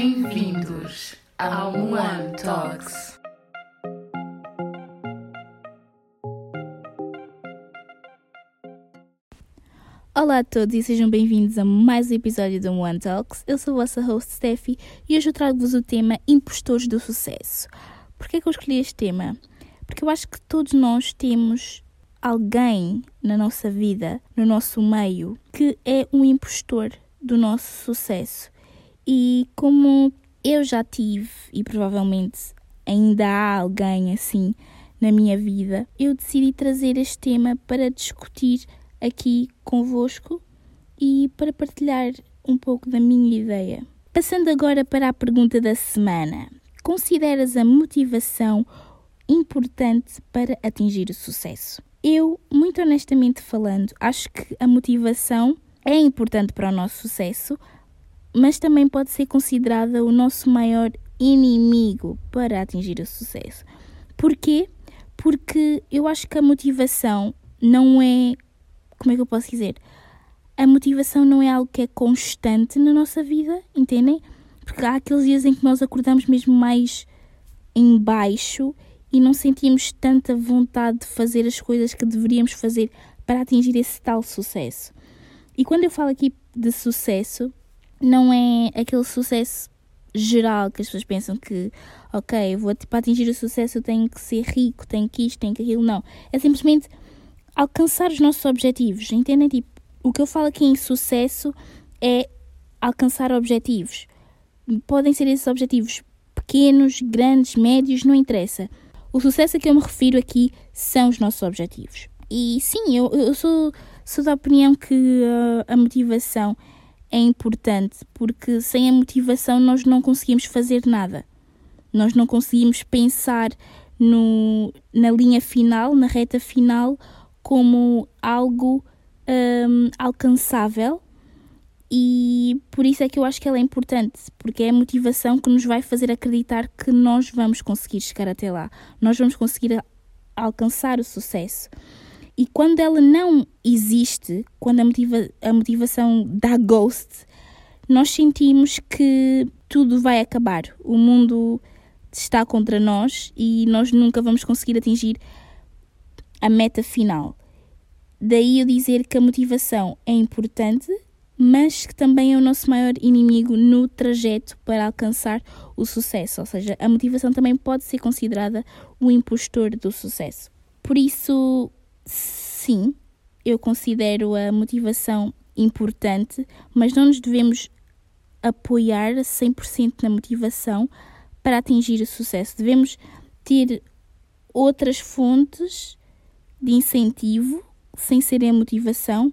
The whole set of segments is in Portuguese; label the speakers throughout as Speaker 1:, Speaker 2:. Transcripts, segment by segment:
Speaker 1: Bem-vindos ao One Talks.
Speaker 2: Olá a todos e sejam bem-vindos a mais um episódio do One Talks. Eu sou a vossa host Steffi e hoje eu trago-vos o tema Impostores do Sucesso. Por é que eu escolhi este tema? Porque eu acho que todos nós temos alguém na nossa vida, no nosso meio, que é um impostor do nosso sucesso. E como eu já tive e provavelmente ainda há alguém assim na minha vida, eu decidi trazer este tema para discutir aqui convosco e para partilhar um pouco da minha ideia. Passando agora para a pergunta da semana: Consideras a motivação importante para atingir o sucesso? Eu, muito honestamente falando, acho que a motivação é importante para o nosso sucesso, mas também pode ser considerada o nosso maior inimigo para atingir o sucesso. Porquê? Porque eu acho que a motivação não é. Como é que eu posso dizer? A motivação não é algo que é constante na nossa vida, entendem? Porque há aqueles dias em que nós acordamos mesmo mais em baixo e não sentimos tanta vontade de fazer as coisas que deveríamos fazer para atingir esse tal sucesso. E quando eu falo aqui de sucesso, não é aquele sucesso geral que as pessoas pensam que, ok, vou, para atingir o sucesso eu tenho que ser rico, tenho que isto, tenho que aquilo. Não. É simplesmente alcançar os nossos objetivos. Entendem? Tipo, o que eu falo aqui em sucesso é alcançar objetivos. Podem ser esses objetivos pequenos, grandes, médios, não interessa. O sucesso a que eu me refiro aqui são os nossos objetivos. E sim, eu, eu sou, sou da opinião que uh, a motivação é importante, porque sem a motivação nós não conseguimos fazer nada. Nós não conseguimos pensar no, na linha final, na reta final, como algo um, alcançável. E por isso é que eu acho que ela é importante, porque é a motivação que nos vai fazer acreditar que nós vamos conseguir chegar até lá, nós vamos conseguir alcançar o sucesso. E quando ela não existe, quando a, motiva a motivação dá ghost, nós sentimos que tudo vai acabar. O mundo está contra nós e nós nunca vamos conseguir atingir a meta final. Daí eu dizer que a motivação é importante, mas que também é o nosso maior inimigo no trajeto para alcançar o sucesso. Ou seja, a motivação também pode ser considerada o impostor do sucesso. Por isso, sim, eu considero a motivação importante, mas não nos devemos apoiar a 100% na motivação para atingir o sucesso. Devemos ter outras fontes de incentivo, sem serem a motivação,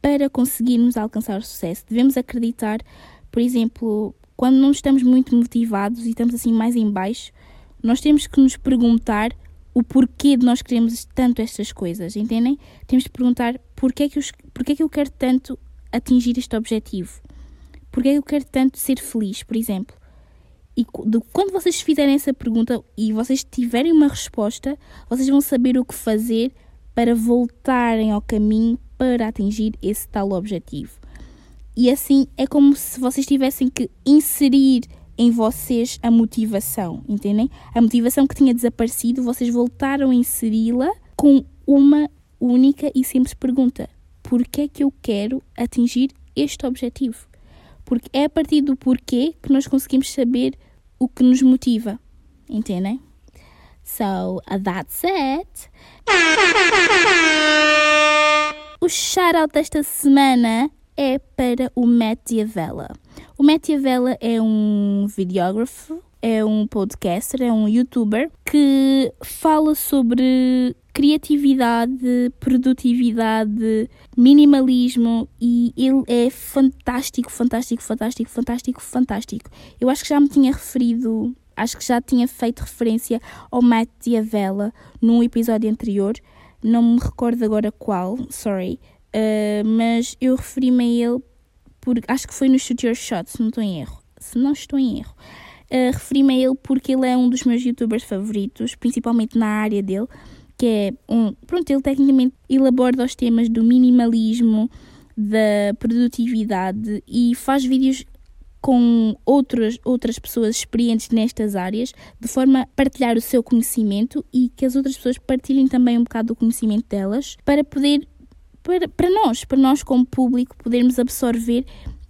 Speaker 2: para conseguirmos alcançar o sucesso. Devemos acreditar, por exemplo, quando não estamos muito motivados e estamos assim mais em baixo, nós temos que nos perguntar o porquê de nós queremos tanto estas coisas, entendem? Temos de perguntar porquê é que, eu, porquê é que eu quero tanto atingir este objetivo? Porquê é que eu quero tanto ser feliz, por exemplo? E quando vocês fizerem essa pergunta e vocês tiverem uma resposta, vocês vão saber o que fazer para voltarem ao caminho para atingir esse tal objetivo. E assim é como se vocês tivessem que inserir em vocês a motivação, entendem? A motivação que tinha desaparecido, vocês voltaram a inseri-la com uma única e simples pergunta: porquê é que eu quero atingir este objetivo? Porque é a partir do porquê que nós conseguimos saber o que nos motiva, entendem? So, that's it. O shout-out desta semana é para o Matt Diavela. O Matt Diavela é um videógrafo, é um podcaster, é um youtuber que fala sobre criatividade, produtividade, minimalismo e ele é fantástico, fantástico, fantástico, fantástico, fantástico. Eu acho que já me tinha referido, acho que já tinha feito referência ao Matt Diavela num episódio anterior, não me recordo agora qual, sorry, uh, mas eu referi-me a ele por, acho que foi no Shoot Your Shot, se não estou em erro. Se não estou em erro. Uh, referi-me a ele porque ele é um dos meus youtubers favoritos, principalmente na área dele, que é um. Pronto, ele tecnicamente ele aborda os temas do minimalismo, da produtividade e faz vídeos com outras, outras pessoas experientes nestas áreas, de forma a partilhar o seu conhecimento e que as outras pessoas partilhem também um bocado do conhecimento delas, para poder, para, para nós, para nós como público, podermos absorver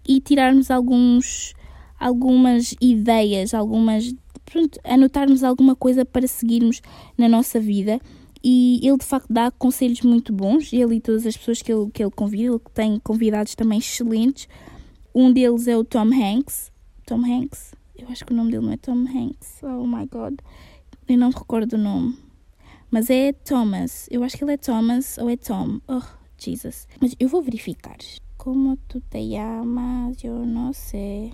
Speaker 2: e tirarmos alguns, algumas ideias, algumas, pronto, anotarmos alguma coisa para seguirmos na nossa vida e ele de facto dá conselhos muito bons, ele e todas as pessoas que ele, que ele convida, ele tem convidados também excelentes. Um deles é o Tom Hanks. Tom Hanks? Eu acho que o nome dele não é Tom Hanks. Oh my god. Eu não recordo o nome. Mas é Thomas. Eu acho que ele é Thomas ou é Tom. Oh, Jesus. Mas eu vou verificar. Como tu te chamas? Eu não sei.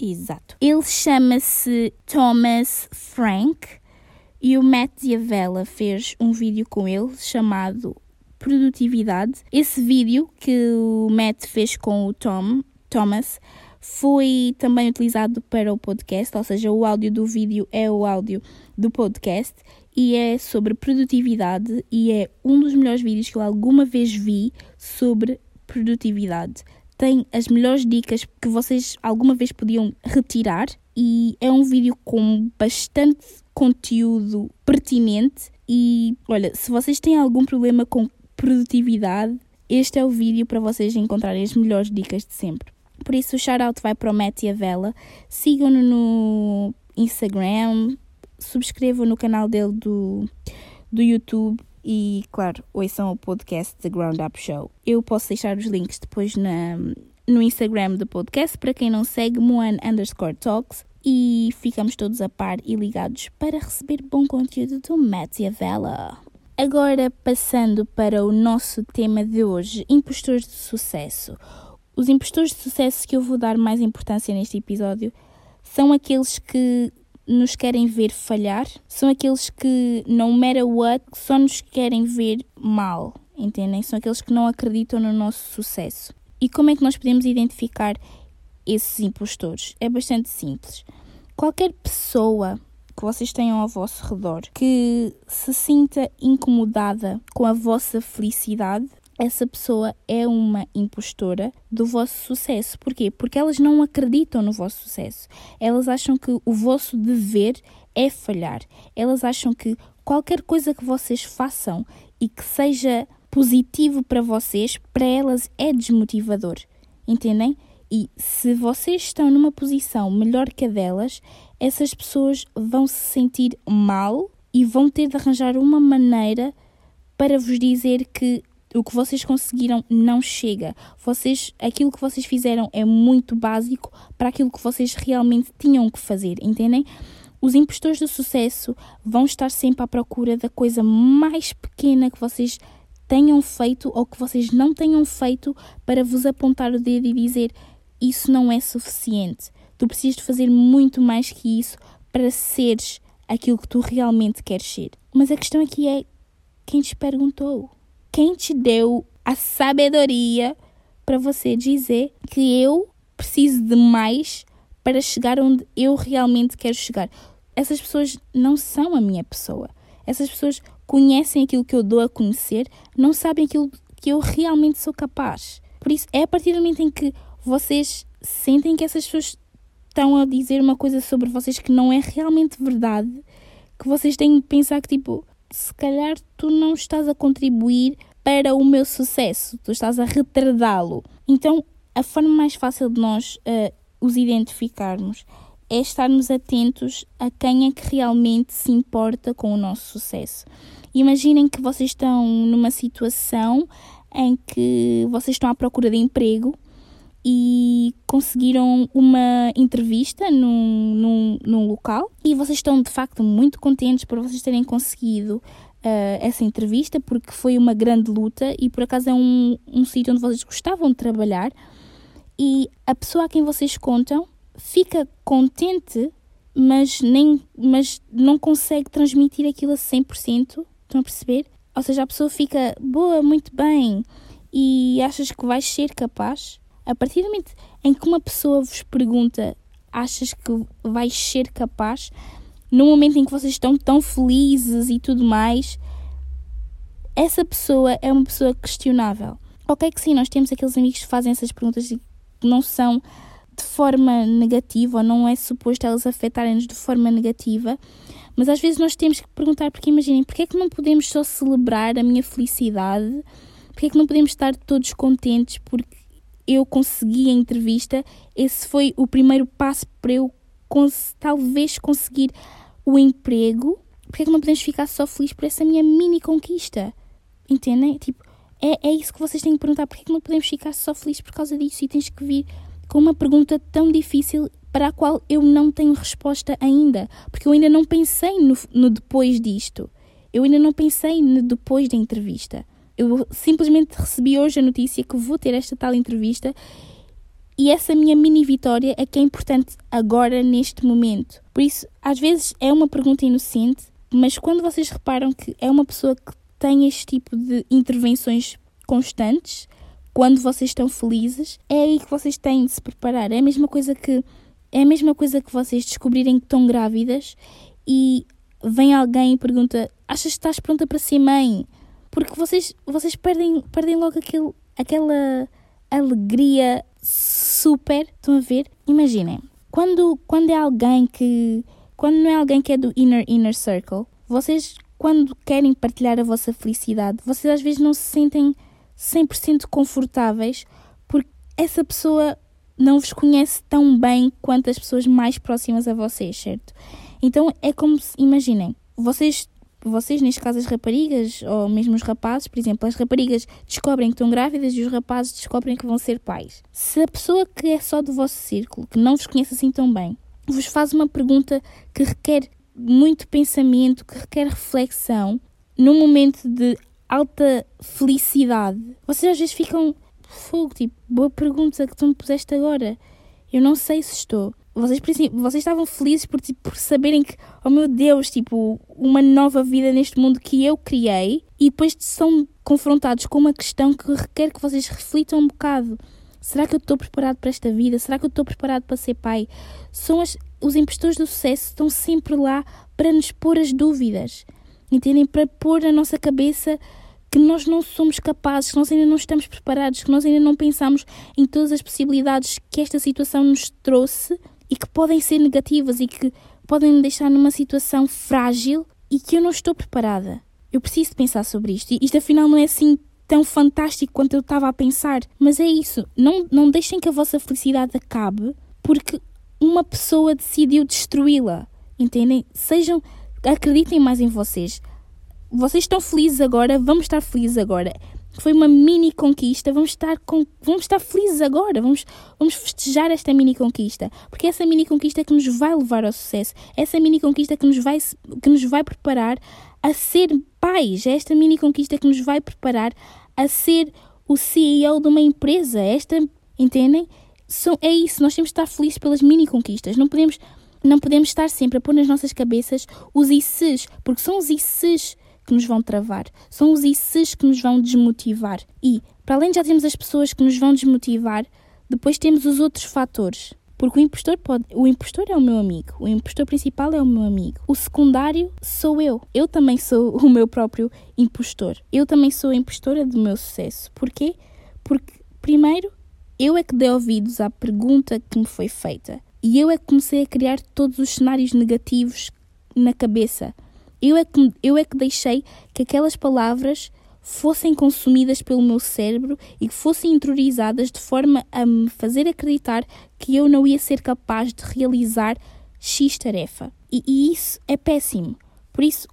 Speaker 2: Exato. Ele chama-se Thomas Frank e o Matt Diavela fez um vídeo com ele chamado Produtividade. Esse vídeo que o Matt fez com o Tom, Thomas, foi também utilizado para o podcast, ou seja, o áudio do vídeo é o áudio do podcast e é sobre produtividade e é um dos melhores vídeos que eu alguma vez vi sobre produtividade. Tem as melhores dicas que vocês alguma vez podiam retirar e é um vídeo com bastante conteúdo pertinente e olha, se vocês têm algum problema com produtividade, este é o vídeo para vocês encontrarem as melhores dicas de sempre. Por isso o shout-out vai para o Matt e a Vela. Sigam-no no Instagram, subscrevam no canal dele do, do YouTube e, claro, ouçam o podcast The Ground Up Show. Eu posso deixar os links depois na, no Instagram do podcast para quem não segue, Moan underscore talks e ficamos todos a par e ligados para receber bom conteúdo do Matt Vela. Agora, passando para o nosso tema de hoje, impostores de sucesso. Os impostores de sucesso que eu vou dar mais importância neste episódio são aqueles que nos querem ver falhar, são aqueles que, no matter what, só nos querem ver mal, entendem? São aqueles que não acreditam no nosso sucesso. E como é que nós podemos identificar esses impostores? É bastante simples. Qualquer pessoa que vocês tenham ao vosso redor que se sinta incomodada com a vossa felicidade, essa pessoa é uma impostora do vosso sucesso. Porquê? Porque elas não acreditam no vosso sucesso. Elas acham que o vosso dever é falhar. Elas acham que qualquer coisa que vocês façam e que seja positivo para vocês, para elas é desmotivador. Entendem? E se vocês estão numa posição melhor que a delas, essas pessoas vão se sentir mal e vão ter de arranjar uma maneira para vos dizer que o que vocês conseguiram não chega. Vocês, aquilo que vocês fizeram é muito básico para aquilo que vocês realmente tinham que fazer, entendem? Os impostores do sucesso vão estar sempre à procura da coisa mais pequena que vocês tenham feito ou que vocês não tenham feito para vos apontar o dedo e dizer isso não é suficiente. Tu precisas de fazer muito mais que isso para seres aquilo que tu realmente queres ser. Mas a questão aqui é quem te perguntou? Quem te deu a sabedoria para você dizer que eu preciso de mais para chegar onde eu realmente quero chegar? Essas pessoas não são a minha pessoa. Essas pessoas conhecem aquilo que eu dou a conhecer, não sabem aquilo que eu realmente sou capaz. Por isso, é a partir do momento em que vocês sentem que essas pessoas estão a dizer uma coisa sobre vocês que não é realmente verdade, que vocês têm de pensar que, tipo, se calhar tu não estás a contribuir para o meu sucesso, tu estás a retardá-lo. Então, a forma mais fácil de nós uh, os identificarmos é estarmos atentos a quem é que realmente se importa com o nosso sucesso. Imaginem que vocês estão numa situação em que vocês estão à procura de emprego e conseguiram uma entrevista num, num, num local e vocês estão de facto muito contentes por vocês terem conseguido uh, essa entrevista porque foi uma grande luta e por acaso é um, um sítio onde vocês gostavam de trabalhar e a pessoa a quem vocês contam fica contente mas, nem, mas não consegue transmitir aquilo a 100%, estão a perceber? Ou seja, a pessoa fica boa, muito bem, e achas que vais ser capaz? A partir do momento em que uma pessoa vos pergunta, achas que vais ser capaz? No momento em que vocês estão tão felizes e tudo mais, essa pessoa é uma pessoa questionável. Ok, que sim, nós temos aqueles amigos que fazem essas perguntas e não são de forma negativa, ou não é suposto elas afetarem-nos de forma negativa, mas às vezes nós temos que perguntar, porque imaginem, porque é que não podemos só celebrar a minha felicidade? Porque é que não podemos estar todos contentes porque eu consegui a entrevista? Esse foi o primeiro passo para eu cons talvez conseguir o emprego. Porque é que não podemos ficar só felizes por essa minha mini conquista? Entendem? Tipo, é, é isso que vocês têm que perguntar. Porque é que não podemos ficar só felizes por causa disso? E tens que vir com uma pergunta tão difícil para a qual eu não tenho resposta ainda. Porque eu ainda não pensei no, no depois disto. Eu ainda não pensei no depois da entrevista. Eu simplesmente recebi hoje a notícia que vou ter esta tal entrevista e essa minha mini vitória é que é importante agora, neste momento. Por isso, às vezes é uma pergunta inocente, mas quando vocês reparam que é uma pessoa que tem este tipo de intervenções constantes, quando vocês estão felizes, é aí que vocês têm de se preparar. É a mesma coisa que é a mesma coisa que vocês descobrirem que estão grávidas e vem alguém e pergunta: "Achas que estás pronta para ser mãe?" Porque vocês vocês perdem perdem logo aquele, aquela alegria super, estão a ver? Imaginem, quando quando é alguém que quando não é alguém que é do inner inner circle, vocês quando querem partilhar a vossa felicidade, vocês às vezes não se sentem 100% confortáveis porque essa pessoa não vos conhece tão bem quanto as pessoas mais próximas a vocês, certo? Então é como se, imaginem, vocês, vocês, neste caso as raparigas, ou mesmo os rapazes, por exemplo, as raparigas descobrem que estão grávidas e os rapazes descobrem que vão ser pais. Se a pessoa que é só do vosso círculo, que não vos conhece assim tão bem, vos faz uma pergunta que requer muito pensamento, que requer reflexão, num momento de alta felicidade, vocês às vezes ficam fogo, tipo, boa pergunta que tu me puseste agora. Eu não sei se estou. Vocês, vocês estavam felizes por, tipo, por saberem que, oh meu Deus, tipo, uma nova vida neste mundo que eu criei e depois são confrontados com uma questão que requer que vocês reflitam um bocado. Será que eu estou preparado para esta vida? Será que eu estou preparado para ser pai? São as, os impostores do sucesso estão sempre lá para nos pôr as dúvidas, entendem? Para pôr na nossa cabeça que nós não somos capazes, que nós ainda não estamos preparados, que nós ainda não pensamos em todas as possibilidades que esta situação nos trouxe e que podem ser negativas e que podem me deixar numa situação frágil e que eu não estou preparada. Eu preciso pensar sobre isto. E isto afinal não é assim tão fantástico quanto eu estava a pensar. Mas é isso. Não, não deixem que a vossa felicidade acabe porque uma pessoa decidiu destruí-la. Entendem? Sejam. Acreditem mais em vocês vocês estão felizes agora, vamos estar felizes agora. Foi uma mini conquista, vamos estar, com, vamos estar felizes agora, vamos, vamos festejar esta mini conquista, porque essa mini conquista é que nos vai levar ao sucesso, essa mini conquista que nos vai, que nos vai preparar a ser pais, é esta mini conquista que nos vai preparar a ser o CEO de uma empresa, esta, entendem? é isso, nós temos de estar felizes pelas mini conquistas, não podemos, não podemos estar sempre a pôr nas nossas cabeças os ICs, porque são os ICs que nos vão travar, são os ICs que nos vão desmotivar. E, para além de já termos as pessoas que nos vão desmotivar, depois temos os outros fatores. Porque o impostor pode. O impostor é o meu amigo. O impostor principal é o meu amigo. O secundário sou eu. Eu também sou o meu próprio impostor. Eu também sou a impostora do meu sucesso. Porquê? Porque, primeiro, eu é que dei ouvidos à pergunta que me foi feita. E eu é que comecei a criar todos os cenários negativos na cabeça. Eu é que, eu é que deixei que aquelas palavras fossem consumidas pelo meu cérebro e que fossem interiorizadas de forma a me fazer acreditar que eu não ia ser capaz de realizar X tarefa. E, e isso é péssimo. Por isso,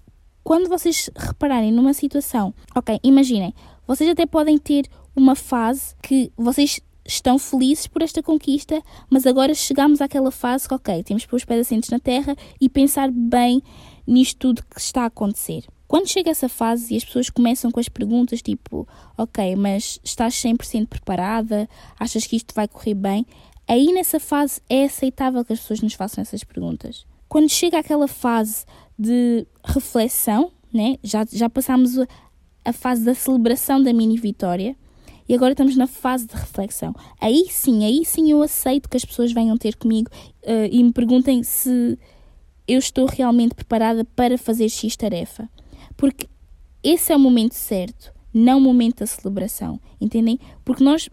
Speaker 2: quando vocês repararem numa situação, ok, imaginem, vocês até podem ter uma fase que vocês estão felizes por esta conquista, mas agora chegamos àquela fase que, ok, temos que pôr os pés assentes na terra e pensar bem nisto tudo que está a acontecer. Quando chega essa fase e as pessoas começam com as perguntas tipo, ok, mas estás 100% preparada? Achas que isto vai correr bem? Aí nessa fase é aceitável que as pessoas nos façam essas perguntas. Quando chega aquela fase de reflexão, né? já, já passámos a, fase da celebração da mini vitória e agora estamos na fase de reflexão. Aí sim, aí sim eu aceito que as pessoas venham ter comigo uh, e me perguntem se eu estou realmente preparada para fazer X tarefa. Porque esse é o momento certo, não o momento da celebração, entendem? Porque nós,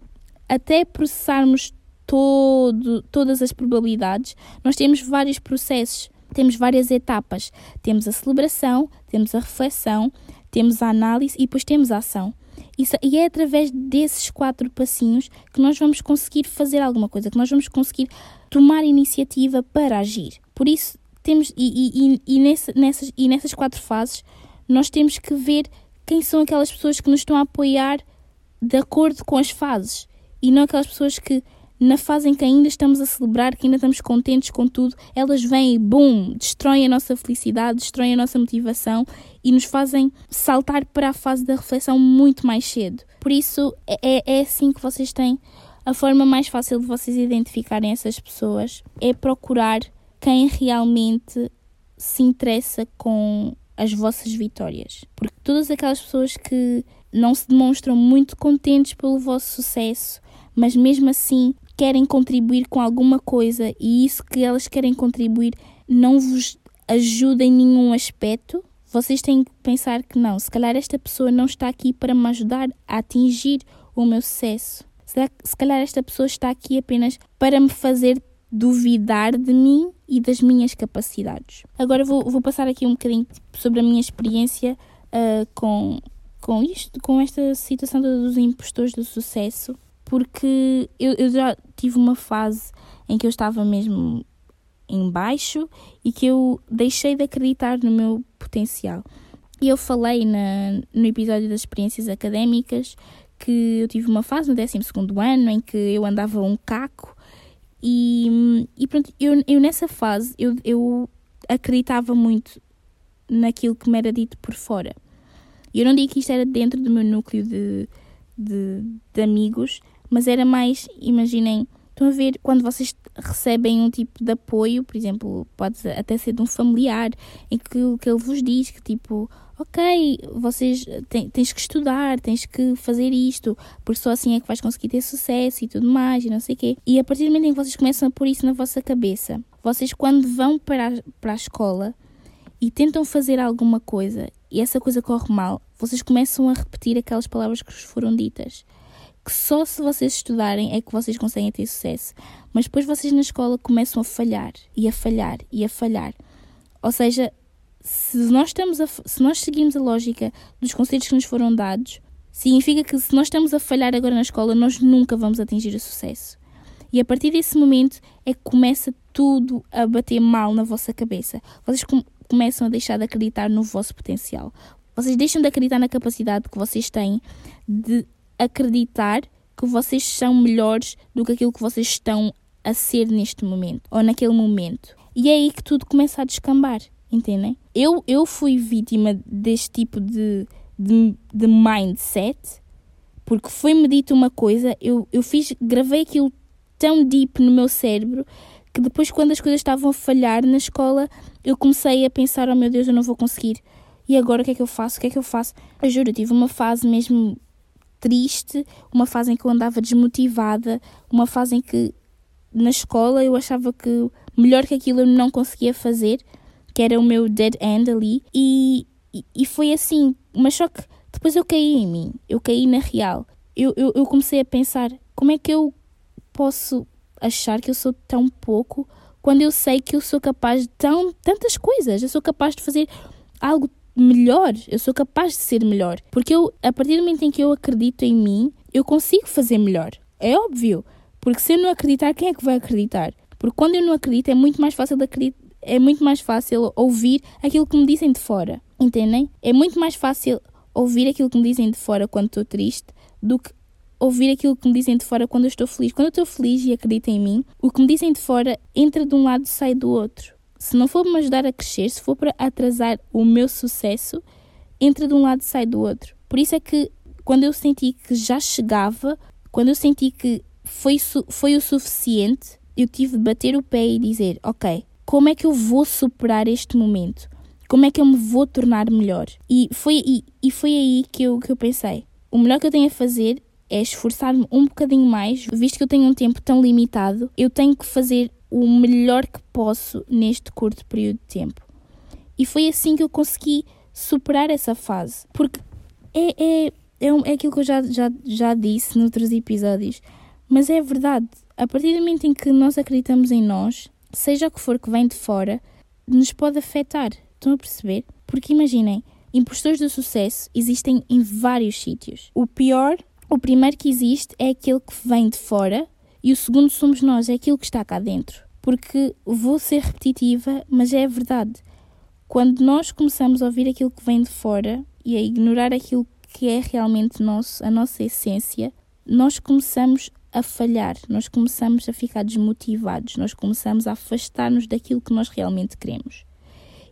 Speaker 2: até processarmos todo, todas as probabilidades, nós temos vários processos, temos várias etapas. Temos a celebração, temos a reflexão, temos a análise e depois temos a ação. Isso, e é através desses quatro passinhos que nós vamos conseguir fazer alguma coisa, que nós vamos conseguir tomar iniciativa para agir. Por isso, temos, e, e, e, nessa, nessas, e nessas quatro fases, nós temos que ver quem são aquelas pessoas que nos estão a apoiar de acordo com as fases e não aquelas pessoas que na fase em que ainda estamos a celebrar, que ainda estamos contentes com tudo, elas vêm e bum, destroem a nossa felicidade, destroem a nossa motivação e nos fazem saltar para a fase da reflexão muito mais cedo. Por isso, é, é, é assim que vocês têm. A forma mais fácil de vocês identificarem essas pessoas é procurar quem realmente se interessa com as vossas vitórias. Porque todas aquelas pessoas que não se demonstram muito contentes pelo vosso sucesso, mas mesmo assim querem contribuir com alguma coisa e isso que elas querem contribuir não vos ajuda em nenhum aspecto, vocês têm que pensar que não, se calhar esta pessoa não está aqui para me ajudar a atingir o meu sucesso. Se calhar esta pessoa está aqui apenas para me fazer duvidar de mim e das minhas capacidades. Agora vou, vou passar aqui um bocadinho sobre a minha experiência uh, com, com isto, com esta situação dos impostores do sucesso porque eu, eu já tive uma fase em que eu estava mesmo em baixo e que eu deixei de acreditar no meu potencial. E eu falei na, no episódio das experiências académicas que eu tive uma fase no 12 ano em que eu andava um caco e, e pronto, eu, eu nessa fase eu, eu acreditava muito naquilo que me era dito por fora. Eu não digo que isto era dentro do meu núcleo de, de, de amigos, mas era mais, imaginem, estão a ver quando vocês recebem um tipo de apoio, por exemplo, pode até ser de um familiar, em que, que ele vos diz que tipo, ok, vocês têm, tens que estudar, tens que fazer isto, porque só assim é que vais conseguir ter sucesso e tudo mais, e não sei o quê. E a partir do momento em que vocês começam a pôr isso na vossa cabeça, vocês quando vão para a, para a escola e tentam fazer alguma coisa e essa coisa corre mal, vocês começam a repetir aquelas palavras que vos foram ditas que só se vocês estudarem é que vocês conseguem ter sucesso. Mas depois vocês na escola começam a falhar e a falhar e a falhar. Ou seja, se nós estamos a, se nós seguimos a lógica dos conselhos que nos foram dados, significa que se nós estamos a falhar agora na escola, nós nunca vamos atingir o sucesso. E a partir desse momento é que começa tudo a bater mal na vossa cabeça. Vocês com, começam a deixar de acreditar no vosso potencial. Vocês deixam de acreditar na capacidade que vocês têm de acreditar que vocês são melhores do que aquilo que vocês estão a ser neste momento ou naquele momento. E é aí que tudo começa a descambar, entendem? Eu, eu fui vítima deste tipo de, de, de mindset porque foi-me dito uma coisa, eu, eu fiz, gravei aquilo tão deep no meu cérebro que depois, quando as coisas estavam a falhar na escola, eu comecei a pensar: oh meu Deus, eu não vou conseguir. E agora o que é que eu faço? O que é que eu faço? Eu juro, eu tive uma fase mesmo triste, uma fase em que eu andava desmotivada, uma fase em que na escola eu achava que melhor que aquilo eu não conseguia fazer, que era o meu dead end ali, e, e, foi assim, mas só que depois eu caí em mim, eu caí na real. Eu, eu, eu comecei a pensar como é que eu posso achar que eu sou tão pouco quando eu sei que eu sou capaz de tão, tantas coisas, eu sou capaz de fazer algo melhor, eu sou capaz de ser melhor. Porque eu, a partir do momento em que eu acredito em mim, eu consigo fazer melhor. É óbvio. Porque se eu não acreditar, quem é que vai acreditar? Porque quando eu não acredito, é muito mais fácil de acreditar. É muito mais fácil ouvir aquilo que me dizem de fora. Entendem? É muito mais fácil ouvir aquilo que me dizem de fora quando estou triste do que ouvir aquilo que me dizem de fora quando eu estou feliz. Quando eu estou feliz e acredito em mim, o que me dizem de fora entra de um lado e sai do outro se não for me ajudar a crescer, se for para atrasar o meu sucesso, entra de um lado e sai do outro. Por isso é que quando eu senti que já chegava, quando eu senti que foi, foi o suficiente, eu tive de bater o pé e dizer: Ok, como é que eu vou superar este momento? Como é que eu me vou tornar melhor? E foi, e, e foi aí que eu, que eu pensei: o melhor que eu tenho a fazer é esforçar-me um bocadinho mais, visto que eu tenho um tempo tão limitado, eu tenho que fazer o melhor que posso neste curto período de tempo. E foi assim que eu consegui superar essa fase. Porque é, é, é, é aquilo que eu já, já, já disse noutros episódios, mas é verdade. a partir do momento em que nós acreditamos em nós, seja o que for que vem de fora, nos pode afetar. Estão a perceber? Porque imaginem, impostores do sucesso existem em vários sítios. O pior, o primeiro que existe é aquele que vem de fora e o segundo somos nós, é aquilo que está cá dentro. Porque vou ser repetitiva, mas é verdade. Quando nós começamos a ouvir aquilo que vem de fora e a ignorar aquilo que é realmente nosso, a nossa essência, nós começamos a falhar, nós começamos a ficar desmotivados, nós começamos a afastar-nos daquilo que nós realmente queremos.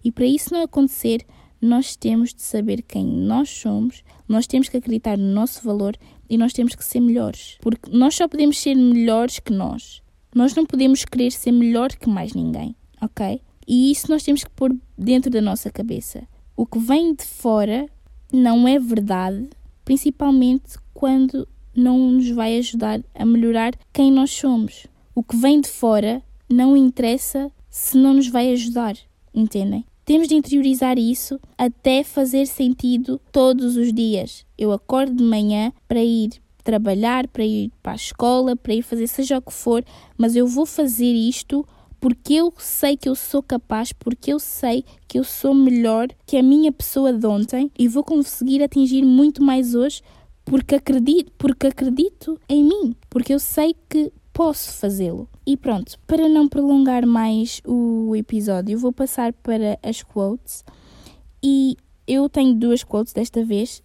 Speaker 2: E para isso não acontecer, nós temos de saber quem nós somos, nós temos que acreditar no nosso valor e nós temos que ser melhores. Porque nós só podemos ser melhores que nós. Nós não podemos querer ser melhor que mais ninguém, ok? E isso nós temos que pôr dentro da nossa cabeça. O que vem de fora não é verdade, principalmente quando não nos vai ajudar a melhorar quem nós somos. O que vem de fora não interessa se não nos vai ajudar, entendem? Temos de interiorizar isso até fazer sentido todos os dias. Eu acordo de manhã para ir trabalhar, para ir para a escola, para ir fazer seja o que for, mas eu vou fazer isto porque eu sei que eu sou capaz, porque eu sei que eu sou melhor que a minha pessoa de ontem e vou conseguir atingir muito mais hoje porque acredito, porque acredito em mim, porque eu sei que posso fazê-lo. E pronto, para não prolongar mais o episódio, vou passar para as quotes. E eu tenho duas quotes desta vez.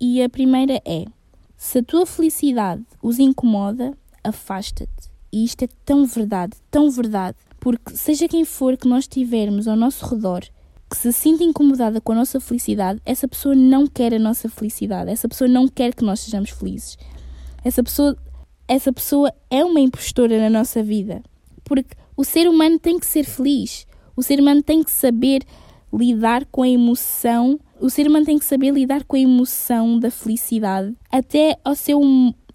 Speaker 2: E a primeira é: Se a tua felicidade os incomoda, afasta-te. E isto é tão verdade, tão verdade, porque seja quem for que nós tivermos ao nosso redor que se sinta incomodada com a nossa felicidade, essa pessoa não quer a nossa felicidade, essa pessoa não quer que nós sejamos felizes. Essa pessoa, essa pessoa é uma impostora na nossa vida, porque o ser humano tem que ser feliz, o ser humano tem que saber lidar com a emoção, o ser humano tem que saber lidar com a emoção da felicidade até ao seu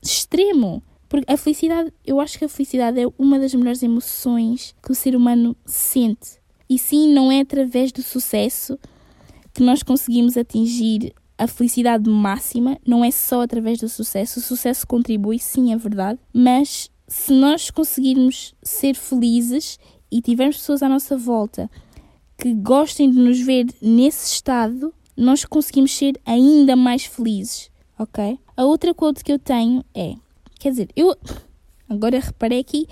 Speaker 2: extremo. Porque a felicidade, eu acho que a felicidade é uma das melhores emoções que o ser humano sente. E sim, não é através do sucesso que nós conseguimos atingir a felicidade máxima, não é só através do sucesso. O sucesso contribui, sim, é verdade, mas se nós conseguirmos ser felizes e tivermos pessoas à nossa volta que gostem de nos ver nesse estado, nós conseguimos ser ainda mais felizes, ok? A outra quote que eu tenho é Quer dizer, eu agora reparei aqui,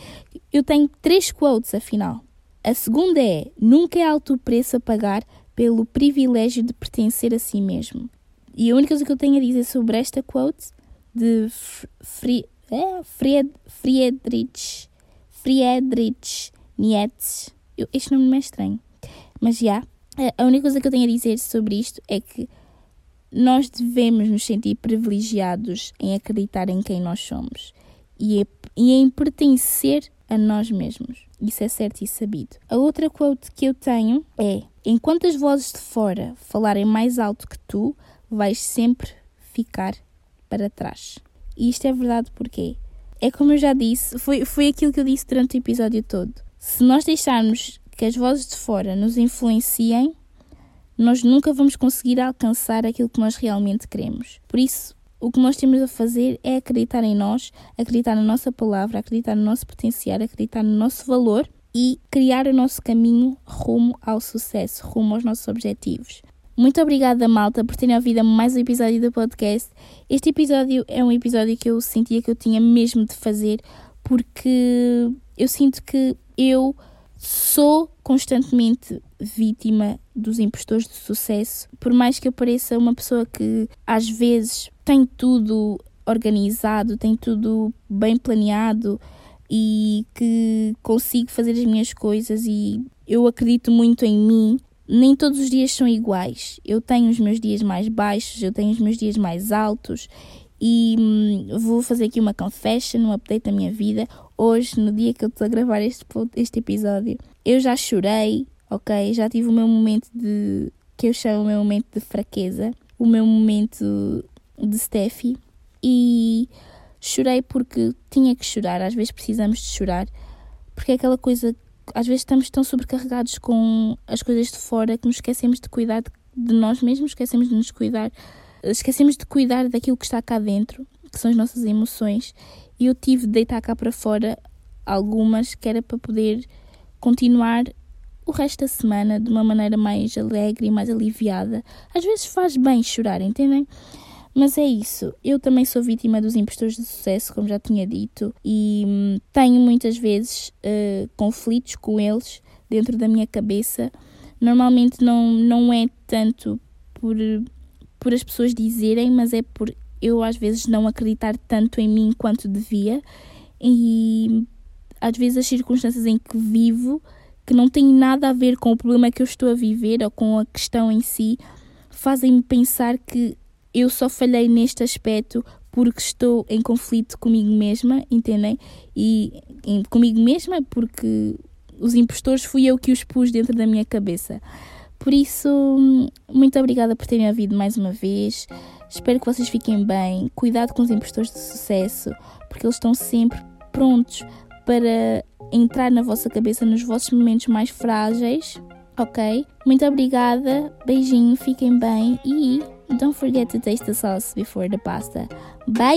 Speaker 2: eu tenho três quotes afinal. A segunda é: nunca é alto o preço a pagar pelo privilégio de pertencer a si mesmo. E a única coisa que eu tenho a dizer sobre esta quote de Fri, é, Fried, Friedrich, Friedrich Nietzsche. Este nome não é estranho. Mas já, a única coisa que eu tenho a dizer sobre isto é que nós devemos nos sentir privilegiados em acreditar em quem nós somos e, e em pertencer a nós mesmos. Isso é certo e sabido. A outra quote que eu tenho é: Enquanto as vozes de fora falarem mais alto que tu, vais sempre ficar para trás. E isto é verdade porque é como eu já disse, foi, foi aquilo que eu disse durante o episódio todo. Se nós deixarmos que as vozes de fora nos influenciem, nós nunca vamos conseguir alcançar aquilo que nós realmente queremos. Por isso, o que nós temos a fazer é acreditar em nós, acreditar na nossa palavra, acreditar no nosso potencial, acreditar no nosso valor e criar o nosso caminho rumo ao sucesso, rumo aos nossos objetivos. Muito obrigada, malta, por terem ouvido mais um episódio do podcast. Este episódio é um episódio que eu sentia que eu tinha mesmo de fazer porque eu sinto que eu sou constantemente vítima dos impostores de sucesso, por mais que eu pareça uma pessoa que às vezes tem tudo organizado, tem tudo bem planeado e que consigo fazer as minhas coisas e eu acredito muito em mim. Nem todos os dias são iguais. Eu tenho os meus dias mais baixos, eu tenho os meus dias mais altos e hum, vou fazer aqui uma confession, um update da minha vida. Hoje, no dia que eu estou a gravar este, este episódio, eu já chorei, ok? Já tive o meu momento de. que eu chamo o meu momento de fraqueza, o meu momento de Steffi. E chorei porque tinha que chorar, às vezes precisamos de chorar, porque é aquela coisa. Às vezes estamos tão sobrecarregados com as coisas de fora que nos esquecemos de cuidar de nós mesmos, esquecemos de nos cuidar, esquecemos de cuidar daquilo que está cá dentro, que são as nossas emoções, e eu tive de deitar cá para fora algumas que era para poder continuar o resto da semana de uma maneira mais alegre e mais aliviada. Às vezes faz bem chorar, entendem? Mas é isso. Eu também sou vítima dos impostores de sucesso, como já tinha dito, e hum, tenho muitas vezes uh, conflitos com eles dentro da minha cabeça. Normalmente não, não é tanto por, por as pessoas dizerem, mas é por eu às vezes não acreditar tanto em mim quanto devia. E às vezes as circunstâncias em que vivo, que não têm nada a ver com o problema que eu estou a viver ou com a questão em si, fazem-me pensar que eu só falhei neste aspecto porque estou em conflito comigo mesma, entendem? E em, comigo mesma porque os impostores fui eu que os pus dentro da minha cabeça. Por isso, muito obrigada por terem ouvido mais uma vez. Espero que vocês fiquem bem. Cuidado com os impostores de sucesso, porque eles estão sempre prontos para entrar na vossa cabeça nos vossos momentos mais frágeis. Ok? Muito obrigada. Beijinho, fiquem bem e Don't forget to taste the sauce before the pasta. Bye!